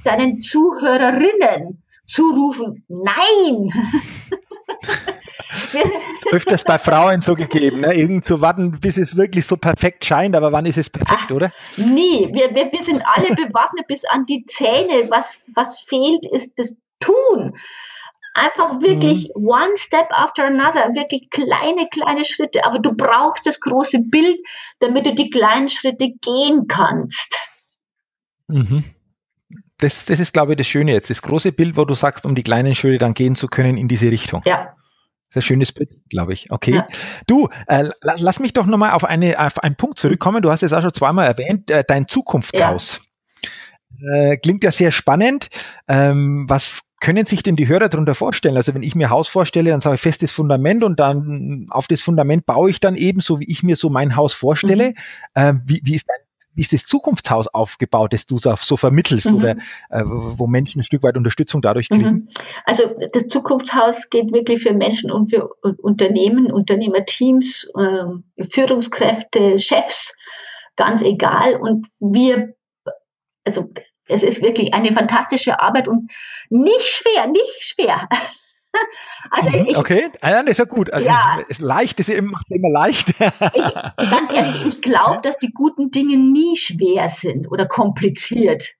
deinen Zuhörerinnen zurufen, nein! Öfters bei Frauen so gegeben, ne? irgend zu warten, bis es wirklich so perfekt scheint, aber wann ist es perfekt, Ach, oder? Nie, wir, wir, wir sind alle bewaffnet bis an die Zähne. Was, was fehlt, ist das Tun. Einfach wirklich mhm. one step after another, wirklich kleine, kleine Schritte. Aber du brauchst das große Bild, damit du die kleinen Schritte gehen kannst. Mhm. Das, das ist, glaube ich, das Schöne jetzt. Das große Bild, wo du sagst, um die kleinen Schritte dann gehen zu können in diese Richtung. Ja. Sehr schönes Bild, glaube ich. Okay. Ja. Du, äh, lass, lass, mich doch nochmal auf, eine, auf einen Punkt zurückkommen. Du hast es auch schon zweimal erwähnt, äh, dein Zukunftshaus. Ja. Äh, klingt ja sehr spannend. Ähm, was können sich denn die Hörer darunter vorstellen? Also wenn ich mir Haus vorstelle, dann sage ich festes Fundament und dann auf das Fundament baue ich dann eben, so wie ich mir so mein Haus vorstelle. Mhm. Äh, wie, wie ist dein wie ist das Zukunftshaus aufgebaut, das du so vermittelst mhm. oder äh, wo Menschen ein Stück weit Unterstützung dadurch kriegen? Mhm. Also das Zukunftshaus geht wirklich für Menschen und für Unternehmen, Unternehmerteams, äh, Führungskräfte, Chefs, ganz egal. Und wir, also es ist wirklich eine fantastische Arbeit und nicht schwer, nicht schwer. Also mhm, ich, okay, ah das ist ja gut. Also ja, leicht ist ja immer, macht immer leicht. ich, ganz ehrlich, ich glaube, dass die guten Dinge nie schwer sind oder kompliziert.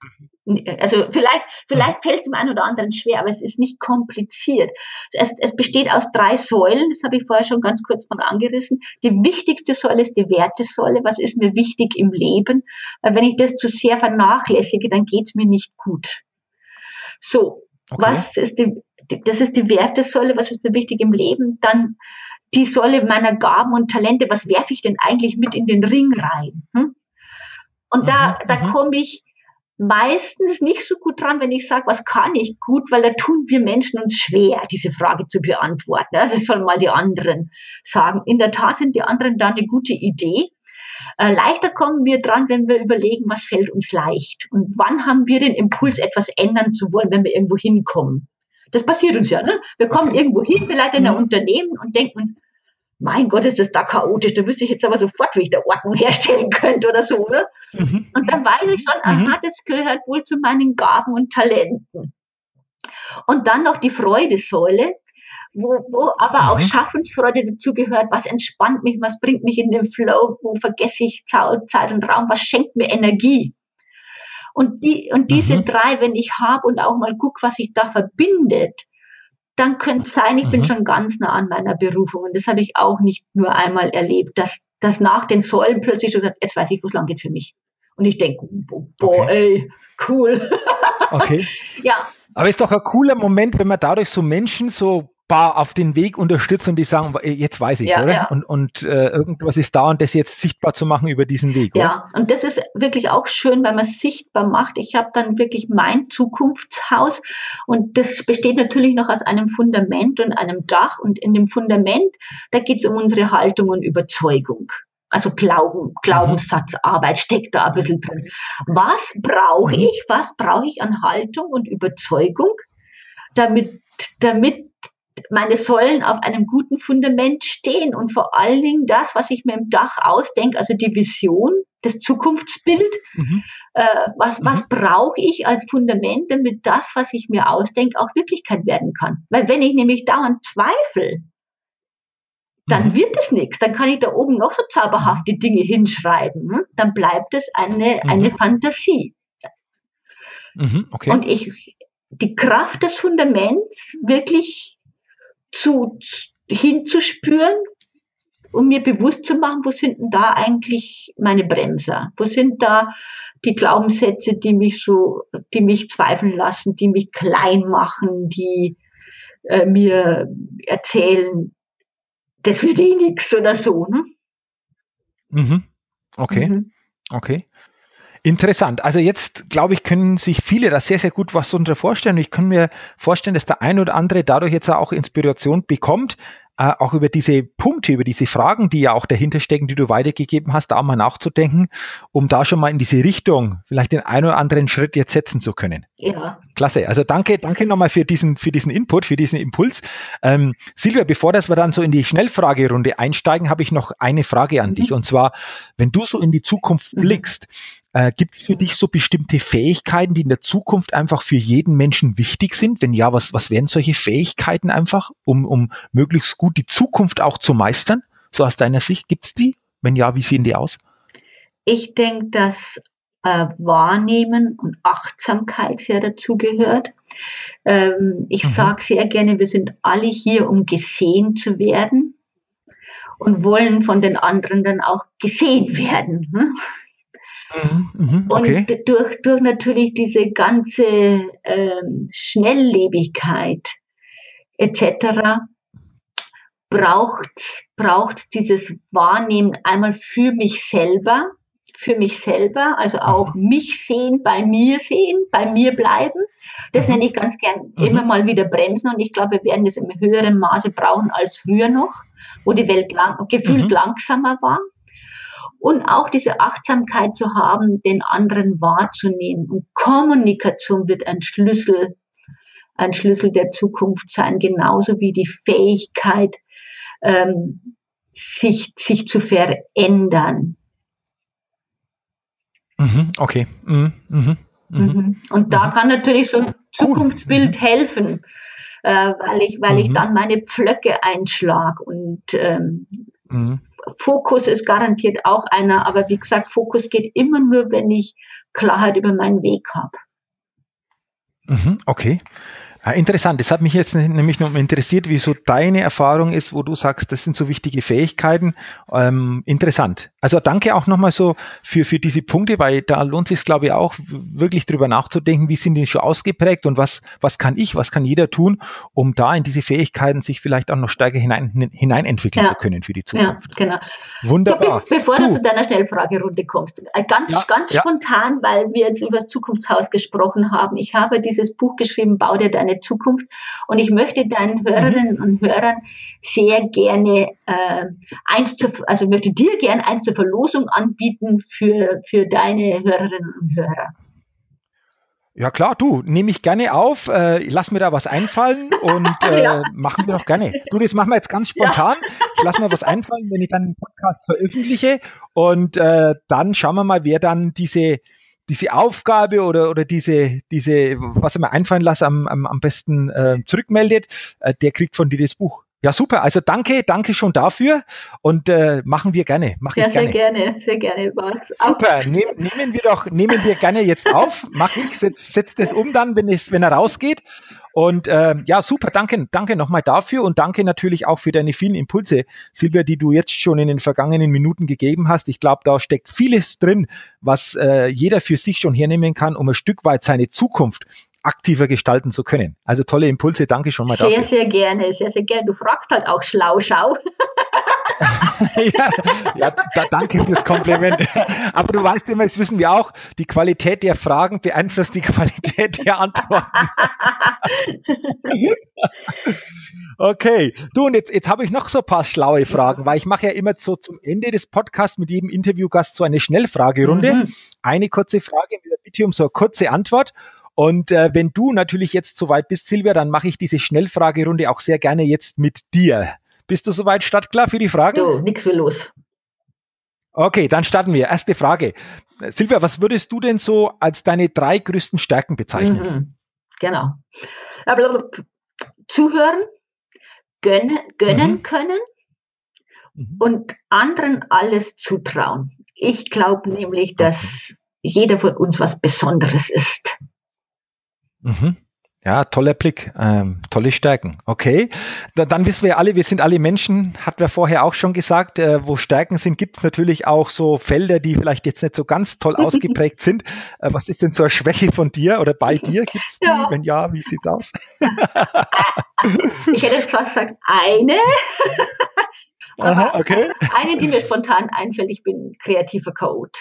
Mhm also vielleicht, vielleicht fällt es dem einen oder anderen schwer, aber es ist nicht kompliziert. Es, es besteht aus drei Säulen, das habe ich vorher schon ganz kurz mal angerissen. Die wichtigste Säule ist die Wertesäule. Was ist mir wichtig im Leben? Weil wenn ich das zu sehr vernachlässige, dann geht es mir nicht gut. So, okay. was ist die, das ist die Wertesäule, was ist mir wichtig im Leben, dann die Säule meiner Gaben und Talente, was werfe ich denn eigentlich mit in den Ring rein? Hm? Und da, mhm, da mhm. komme ich meistens nicht so gut dran, wenn ich sage, was kann ich gut, weil da tun wir Menschen uns schwer, diese Frage zu beantworten. Das sollen mal die anderen sagen. In der Tat sind die anderen da eine gute Idee. Äh, leichter kommen wir dran, wenn wir überlegen, was fällt uns leicht und wann haben wir den Impuls, etwas ändern zu wollen, wenn wir irgendwo hinkommen. Das passiert uns ja. Ne? Wir kommen okay. irgendwo hin, vielleicht in ein mhm. Unternehmen und denken uns, mein Gott, ist das da chaotisch, da wüsste ich jetzt aber sofort, wie ich da Ordnung herstellen könnte oder so. Ne? Mhm. Und dann weiß ich schon, aha, mhm. das gehört wohl zu meinen Gaben und Talenten. Und dann noch die Freudesäule, wo, wo aber auch mhm. Schaffensfreude dazu gehört, was entspannt mich, was bringt mich in den Flow, wo vergesse ich Zeit und Raum, was schenkt mir Energie. Und, die, und diese mhm. drei, wenn ich habe und auch mal gucke, was sich da verbindet, dann könnte es sein, ich mhm. bin schon ganz nah an meiner Berufung. Und das habe ich auch nicht nur einmal erlebt, dass, dass nach den Säulen plötzlich so sagt, jetzt weiß ich, wo es lang geht für mich. Und ich denke, boah, okay. ey, cool. okay. ja. Aber ist doch ein cooler Moment, wenn man dadurch so Menschen so paar auf den Weg unterstützt und die sagen, jetzt weiß ich ja, oder? Ja. Und, und äh, irgendwas ist da und das jetzt sichtbar zu machen über diesen Weg. Oder? Ja, und das ist wirklich auch schön, weil man es sichtbar macht. Ich habe dann wirklich mein Zukunftshaus und das besteht natürlich noch aus einem Fundament und einem Dach. Und in dem Fundament, da geht es um unsere Haltung und Überzeugung. Also Glauben, mhm. Glaubenssatzarbeit steckt da ein bisschen drin. Was brauche mhm. ich? Was brauche ich an Haltung und Überzeugung, damit, damit meine Säulen auf einem guten Fundament stehen und vor allen Dingen das, was ich mir im Dach ausdenke, also die Vision, das Zukunftsbild, mhm. äh, was, mhm. was brauche ich als Fundament, damit das, was ich mir ausdenke, auch Wirklichkeit werden kann. Weil wenn ich nämlich dauernd zweifle, dann mhm. wird es nichts. Dann kann ich da oben noch so zauberhafte Dinge hinschreiben. Hm? Dann bleibt es eine, mhm. eine Fantasie. Mhm, okay. Und ich, die Kraft des Fundaments wirklich zu, hinzuspüren um mir bewusst zu machen, wo sind denn da eigentlich meine Bremser? Wo sind da die Glaubenssätze, die mich so, die mich zweifeln lassen, die mich klein machen, die äh, mir erzählen, das wird eh nichts oder so. Ne? Mhm. Okay. Mhm. Okay. Interessant. Also jetzt, glaube ich, können sich viele da sehr, sehr gut was darunter vorstellen. Ich kann mir vorstellen, dass der ein oder andere dadurch jetzt auch Inspiration bekommt, äh, auch über diese Punkte, über diese Fragen, die ja auch dahinter stecken, die du weitergegeben hast, da auch mal nachzudenken, um da schon mal in diese Richtung vielleicht den einen oder anderen Schritt jetzt setzen zu können. Ja. Klasse. Also danke, danke nochmal für diesen, für diesen Input, für diesen Impuls. Ähm, Silvia, bevor das wir dann so in die Schnellfragerunde einsteigen, habe ich noch eine Frage an mhm. dich. Und zwar, wenn du so in die Zukunft mhm. Äh, Gibt es für dich so bestimmte Fähigkeiten, die in der Zukunft einfach für jeden Menschen wichtig sind? Wenn ja, was, was wären solche Fähigkeiten einfach, um, um möglichst gut die Zukunft auch zu meistern? So aus deiner Sicht, gibt es die? Wenn ja, wie sehen die aus? Ich denke, dass äh, Wahrnehmen und Achtsamkeit sehr dazugehört. Ähm, ich mhm. sage sehr gerne, wir sind alle hier, um gesehen zu werden und wollen von den anderen dann auch gesehen werden. Hm? Mhm, mhm, okay. Und durch, durch natürlich diese ganze ähm, Schnelllebigkeit etc. braucht braucht dieses Wahrnehmen einmal für mich selber, für mich selber, also auch mhm. mich sehen, bei mir sehen, bei mir bleiben. Das mhm. nenne ich ganz gern mhm. immer mal wieder bremsen und ich glaube, wir werden das im höheren Maße brauchen als früher noch, wo die Welt lang, gefühlt mhm. langsamer war und auch diese Achtsamkeit zu haben, den anderen wahrzunehmen. Und Kommunikation wird ein Schlüssel, ein Schlüssel der Zukunft sein, genauso wie die Fähigkeit, ähm, sich, sich zu verändern. Mhm, okay. Mhm, mhm, mhm. mhm. Und da mhm. kann natürlich so ein Zukunftsbild helfen, äh, weil ich, weil ich dann meine Pflöcke einschlag und ähm, Fokus ist garantiert auch einer, aber wie gesagt, Fokus geht immer nur, wenn ich Klarheit über meinen Weg habe. Mhm, okay. Ja, interessant. Das hat mich jetzt nämlich noch interessiert, wie so deine Erfahrung ist, wo du sagst, das sind so wichtige Fähigkeiten. Ähm, interessant. Also danke auch nochmal so für, für diese Punkte, weil da lohnt sich glaube ich, auch wirklich drüber nachzudenken, wie sind die schon ausgeprägt und was, was kann ich, was kann jeder tun, um da in diese Fähigkeiten sich vielleicht auch noch stärker hinein, hineinentwickeln ja. zu können für die Zukunft. Ja, genau. Wunderbar. Be bevor du. du. zu deiner Schnellfragerunde kommst, äh, ganz, ja, ganz spontan, weil wir jetzt über das Zukunftshaus gesprochen haben. Ich habe dieses Buch geschrieben, Bau dir deine Zukunft. Und ich möchte deinen Hörerinnen mhm. und Hörern sehr gerne äh, eins zu, also möchte dir gerne eins zur Verlosung anbieten für, für deine Hörerinnen und Hörer. Ja klar, du, nehme ich gerne auf, äh, lass mir da was einfallen und äh, ja. machen wir doch gerne. Du, das machen wir jetzt ganz spontan. Ja. Ich lasse mir was einfallen, wenn ich dann einen Podcast veröffentliche und äh, dann schauen wir mal, wer dann diese diese Aufgabe oder, oder diese, diese, was er mir einfallen lasse, am, am, am besten äh, zurückmeldet, äh, der kriegt von dir das Buch. Ja, super. Also danke, danke schon dafür und äh, machen wir gerne. Mach ja, ich gerne. sehr gerne, sehr gerne. Super. Nehm, nehmen wir doch, nehmen wir gerne jetzt auf. Mach ich, setz, setz das um dann, wenn es, wenn er rausgeht. Und äh, ja, super. Danke, danke nochmal dafür und danke natürlich auch für deine vielen Impulse, Silvia, die du jetzt schon in den vergangenen Minuten gegeben hast. Ich glaube, da steckt vieles drin, was äh, jeder für sich schon hernehmen kann, um ein Stück weit seine Zukunft aktiver gestalten zu können. Also tolle Impulse, danke schon mal sehr, dafür. Sehr, sehr gerne, sehr, sehr gerne. Du fragst halt auch schlau, schau. ja, ja da, danke fürs Kompliment. Aber du weißt immer, das wissen wir auch, die Qualität der Fragen beeinflusst die Qualität der Antworten. okay, du und jetzt, jetzt habe ich noch so ein paar schlaue Fragen, weil ich mache ja immer so zum Ende des Podcasts mit jedem Interviewgast so eine Schnellfragerunde. Mhm. Eine kurze Frage mit der Bitte um so eine kurze Antwort. Und äh, wenn du natürlich jetzt soweit bist, Silvia, dann mache ich diese Schnellfragerunde auch sehr gerne jetzt mit dir. Bist du soweit startklar für die Fragen? Du, nix will los. Okay, dann starten wir. Erste Frage. Silvia, was würdest du denn so als deine drei größten Stärken bezeichnen? Mhm, genau. Zuhören, gönnen, gönnen mhm. können mhm. und anderen alles zutrauen. Ich glaube nämlich, dass jeder von uns was Besonderes ist. Mhm. Ja, toller Blick, ähm, tolle Stärken. Okay, da, dann wissen wir alle, wir sind alle Menschen, hat wir vorher auch schon gesagt, äh, wo Stärken sind, gibt es natürlich auch so Felder, die vielleicht jetzt nicht so ganz toll ausgeprägt sind. Äh, was ist denn so eine Schwäche von dir oder bei dir? Gibt es die? Ja. Wenn ja, wie sieht's aus? ich hätte jetzt fast gesagt, eine. Aha, okay. Eine, die mir spontan einfällt, ich bin kreativer Chaot.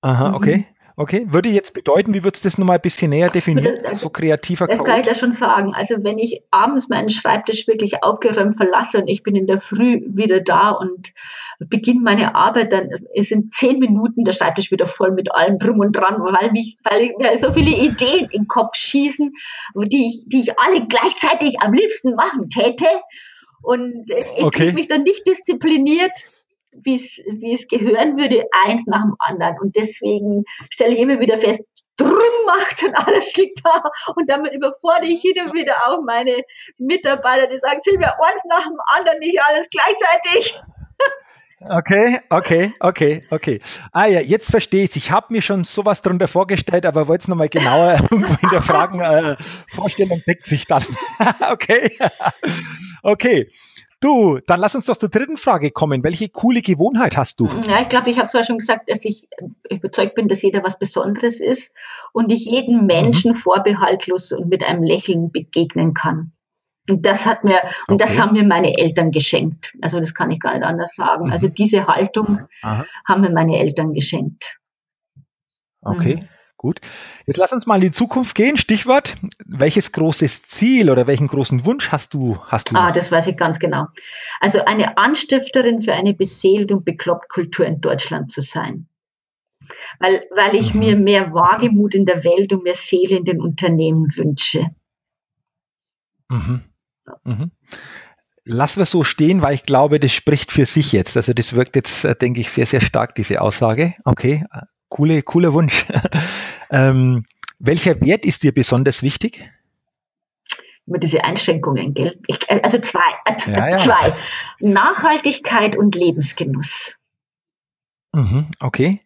Aha, okay. Okay, würde jetzt bedeuten, wie würdest du das nochmal ein bisschen näher definieren? Das, so kreativer Das Code? kann ich da schon sagen. Also wenn ich abends meinen Schreibtisch wirklich aufgeräumt verlasse und ich bin in der Früh wieder da und beginne meine Arbeit, dann ist in zehn Minuten der Schreibtisch wieder voll mit allem drum und dran, weil mich, weil mir so viele Ideen im Kopf schießen, die ich, die ich alle gleichzeitig am liebsten machen täte. Und ich okay. mich dann nicht diszipliniert wie es, wie es gehören würde, eins nach dem anderen. Und deswegen stelle ich immer wieder fest, drum macht und alles liegt da. Und damit überfordere ich hin und wieder auch meine Mitarbeiter, die sagen, Silvia, eins nach dem anderen, nicht alles gleichzeitig. Okay, okay, okay, okay. Ah ja, jetzt verstehe ich Ich habe mir schon sowas darunter vorgestellt, aber wollte es nochmal genauer in der Fragen äh, Vorstellung deckt sich dann. okay. okay. Du, dann lass uns doch zur dritten Frage kommen. Welche coole Gewohnheit hast du? Ja, ich glaube, ich habe vorher schon gesagt, dass ich überzeugt bin, dass jeder was Besonderes ist und ich jedem mhm. Menschen mhm. vorbehaltlos und mit einem Lächeln begegnen kann. Und das hat mir, und okay. das haben mir meine Eltern geschenkt. Also das kann ich gar nicht anders sagen. Mhm. Also diese Haltung Aha. haben mir meine Eltern geschenkt. Okay. Mhm. Gut. Jetzt lass uns mal in die Zukunft gehen. Stichwort. Welches großes Ziel oder welchen großen Wunsch hast du? Hast du ah, das weiß ich ganz genau. Also eine Anstifterin für eine beseelt und bekloppt Kultur in Deutschland zu sein. Weil, weil ich mhm. mir mehr Wagemut in der Welt und mehr Seele in den Unternehmen wünsche. Mhm. Mhm. Lassen wir so stehen, weil ich glaube, das spricht für sich jetzt. Also das wirkt jetzt, äh, denke ich, sehr, sehr stark, diese Aussage. Okay, Coole, cooler Wunsch. ähm, welcher Wert ist dir besonders wichtig? Über diese Einschränkungen, gell? Ich, äh, also zwei, äh, ja, ja. zwei. Nachhaltigkeit und Lebensgenuss. Mhm, okay.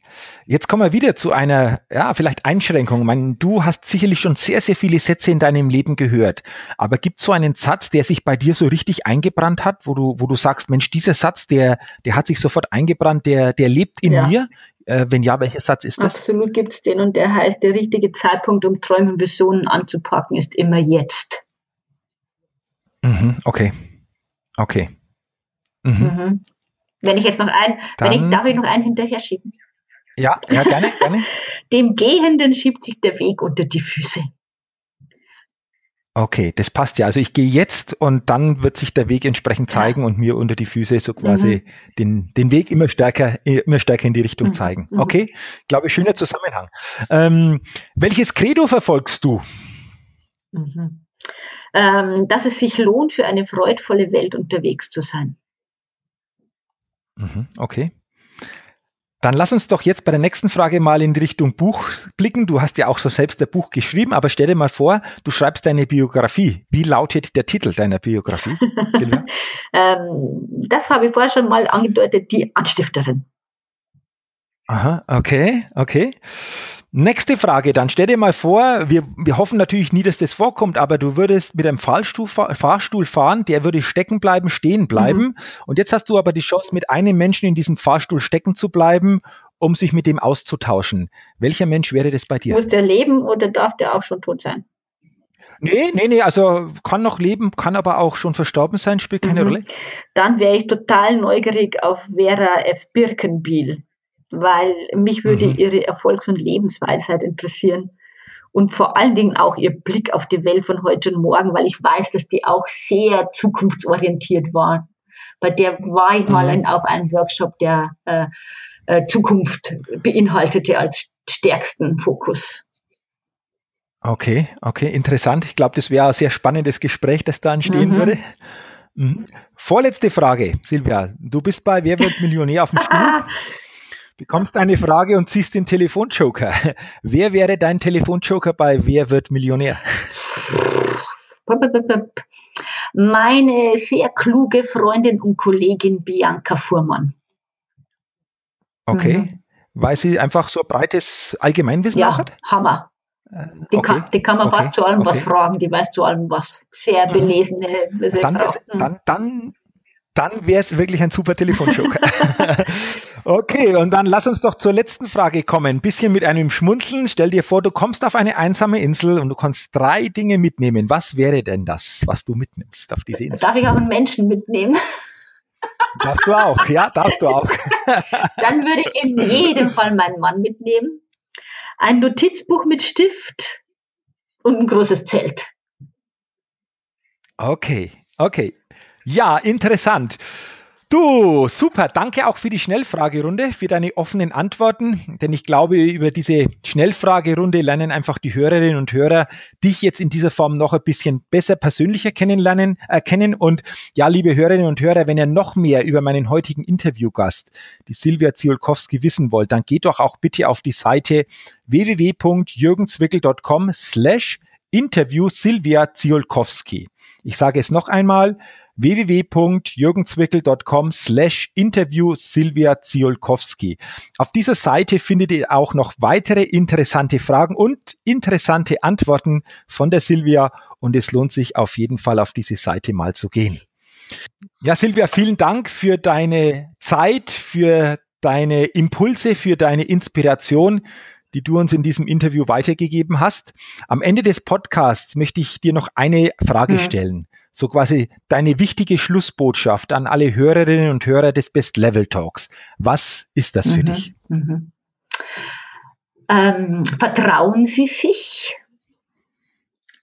Jetzt kommen wir wieder zu einer, ja, vielleicht Einschränkung. Ich meine, du hast sicherlich schon sehr, sehr viele Sätze in deinem Leben gehört. Aber gibt es so einen Satz, der sich bei dir so richtig eingebrannt hat, wo du, wo du sagst, Mensch, dieser Satz, der, der hat sich sofort eingebrannt, der, der lebt in ja. mir? Äh, wenn ja, welcher Satz ist das? Absolut gibt es den und der heißt, der richtige Zeitpunkt, um Träume und Visionen anzupacken, ist immer jetzt. Mhm, okay. Okay. Mhm. Mhm. Wenn ich jetzt noch ein, Dann, wenn ich, darf ich noch einen hinterher schieben? Ja, ja, gerne, gerne. Dem Gehenden schiebt sich der Weg unter die Füße. Okay, das passt ja. Also ich gehe jetzt und dann wird sich der Weg entsprechend zeigen ja. und mir unter die Füße so quasi mhm. den, den Weg immer stärker, immer stärker in die Richtung mhm. zeigen. Mhm. Okay, glaube ich, schöner Zusammenhang. Ähm, welches Credo verfolgst du? Mhm. Ähm, dass es sich lohnt, für eine freudvolle Welt unterwegs zu sein. Mhm, okay. Dann lass uns doch jetzt bei der nächsten Frage mal in die Richtung Buch blicken. Du hast ja auch so selbst ein Buch geschrieben, aber stell dir mal vor, du schreibst deine Biografie. Wie lautet der Titel deiner Biografie, Silvia? ähm, das habe ich vorher schon mal angedeutet, die Anstifterin. Aha, okay, okay. Nächste Frage, dann stell dir mal vor, wir, wir hoffen natürlich nie, dass das vorkommt, aber du würdest mit einem Fahrstuhl, Fahrstuhl fahren, der würde stecken bleiben, stehen bleiben. Mhm. Und jetzt hast du aber die Chance, mit einem Menschen in diesem Fahrstuhl stecken zu bleiben, um sich mit dem auszutauschen. Welcher Mensch wäre das bei dir? Muss der leben oder darf der auch schon tot sein? Nee, nee, nee, also kann noch leben, kann aber auch schon verstorben sein, spielt keine mhm. Rolle. Dann wäre ich total neugierig auf Vera F. Birkenbiel weil mich würde mhm. ihre Erfolgs- und Lebensweisheit interessieren und vor allen Dingen auch ihr Blick auf die Welt von heute und morgen, weil ich weiß, dass die auch sehr zukunftsorientiert war. Bei der war ich mal mhm. auf einem Workshop, der äh, äh, Zukunft beinhaltete als stärksten Fokus. Okay, okay, interessant. Ich glaube, das wäre ein sehr spannendes Gespräch, das da entstehen mhm. würde. Mhm. Vorletzte Frage, Silvia. Du bist bei Wer wird Millionär auf dem Stuhl? bekommst eine Frage und ziehst den Telefonjoker. Wer wäre dein Telefonjoker bei Wer wird Millionär? Meine sehr kluge Freundin und Kollegin Bianca Fuhrmann. Okay, mhm. weil sie einfach so ein breites Allgemeinwissen ja, hat? Hammer. Äh, die, okay. kann, die kann man okay. fast zu allem okay. was fragen, die weiß zu allem was. Sehr mhm. belesene. Dann, dann, dann, dann wäre es wirklich ein super Telefonjoker. okay, und dann lass uns doch zur letzten Frage kommen. Ein bisschen mit einem Schmunzeln. Stell dir vor, du kommst auf eine einsame Insel und du kannst drei Dinge mitnehmen. Was wäre denn das, was du mitnimmst auf diese Insel? Darf ich auch einen Menschen mitnehmen? Darfst du auch, ja, darfst du auch. dann würde ich in jedem Fall meinen Mann mitnehmen. Ein Notizbuch mit Stift und ein großes Zelt. Okay, okay. Ja, interessant. Du, super. Danke auch für die Schnellfragerunde, für deine offenen Antworten. Denn ich glaube, über diese Schnellfragerunde lernen einfach die Hörerinnen und Hörer dich jetzt in dieser Form noch ein bisschen besser persönlicher kennenlernen, erkennen. Und ja, liebe Hörerinnen und Hörer, wenn ihr noch mehr über meinen heutigen Interviewgast, die Silvia Ziolkowski, wissen wollt, dann geht doch auch bitte auf die Seite www.jürgenzwickel.com slash Interview Silvia Ziolkowski. Ich sage es noch einmal, www.jürgenzwickel.com slash interview Silvia Ziolkowski. Auf dieser Seite findet ihr auch noch weitere interessante Fragen und interessante Antworten von der Silvia und es lohnt sich auf jeden Fall auf diese Seite mal zu gehen. Ja, Silvia, vielen Dank für deine Zeit, für deine Impulse, für deine Inspiration die du uns in diesem Interview weitergegeben hast. Am Ende des Podcasts möchte ich dir noch eine Frage mhm. stellen so quasi deine wichtige Schlussbotschaft an alle Hörerinnen und Hörer des Best Level Talks. Was ist das für mhm, dich? Mhm. Ähm, vertrauen Sie sich,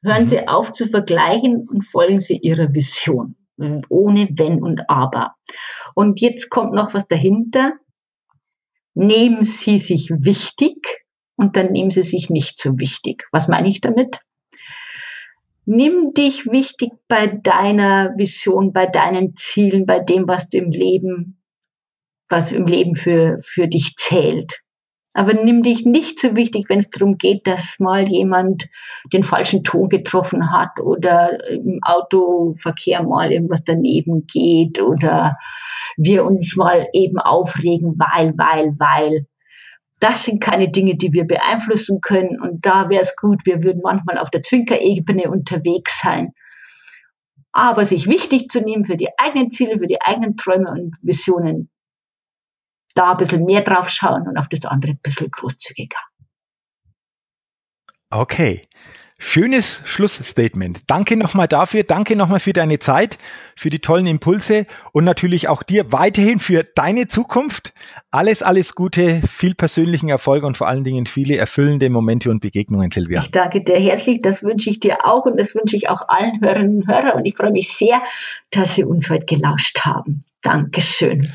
hören mhm. Sie auf zu vergleichen und folgen Sie Ihrer Vision, ohne Wenn und Aber. Und jetzt kommt noch was dahinter. Nehmen Sie sich wichtig und dann nehmen Sie sich nicht so wichtig. Was meine ich damit? Nimm dich wichtig bei deiner Vision, bei deinen Zielen, bei dem, was du im Leben, was im Leben für, für dich zählt. Aber nimm dich nicht so wichtig, wenn es darum geht, dass mal jemand den falschen Ton getroffen hat oder im Autoverkehr mal irgendwas daneben geht oder wir uns mal eben aufregen, weil, weil, weil. Das sind keine Dinge, die wir beeinflussen können. Und da wäre es gut, wir würden manchmal auf der Zwinkerebene unterwegs sein. Aber sich wichtig zu nehmen für die eigenen Ziele, für die eigenen Träume und Visionen, da ein bisschen mehr drauf schauen und auf das andere ein bisschen großzügiger. Okay. Schönes Schlussstatement. Danke nochmal dafür. Danke nochmal für deine Zeit, für die tollen Impulse und natürlich auch dir weiterhin für deine Zukunft. Alles, alles Gute, viel persönlichen Erfolg und vor allen Dingen viele erfüllende Momente und Begegnungen, Silvia. Ich danke dir herzlich. Das wünsche ich dir auch und das wünsche ich auch allen Hörerinnen und Hörern. Und ich freue mich sehr, dass Sie uns heute gelauscht haben. Dankeschön.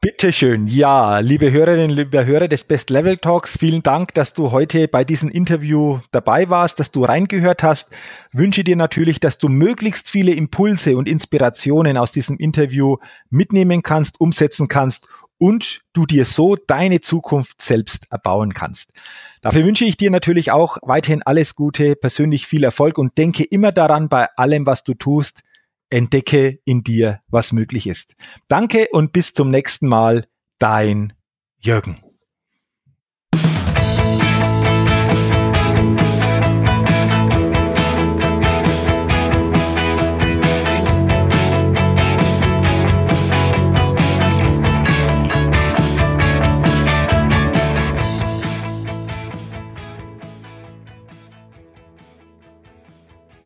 Bitteschön. Ja, liebe Hörerinnen, liebe Hörer des Best Level Talks, vielen Dank, dass du heute bei diesem Interview dabei warst, dass du reingehört hast. Wünsche dir natürlich, dass du möglichst viele Impulse und Inspirationen aus diesem Interview mitnehmen kannst, umsetzen kannst und du dir so deine Zukunft selbst erbauen kannst. Dafür wünsche ich dir natürlich auch weiterhin alles Gute, persönlich viel Erfolg und denke immer daran bei allem, was du tust, entdecke in dir, was möglich ist. Danke und bis zum nächsten Mal, dein Jürgen.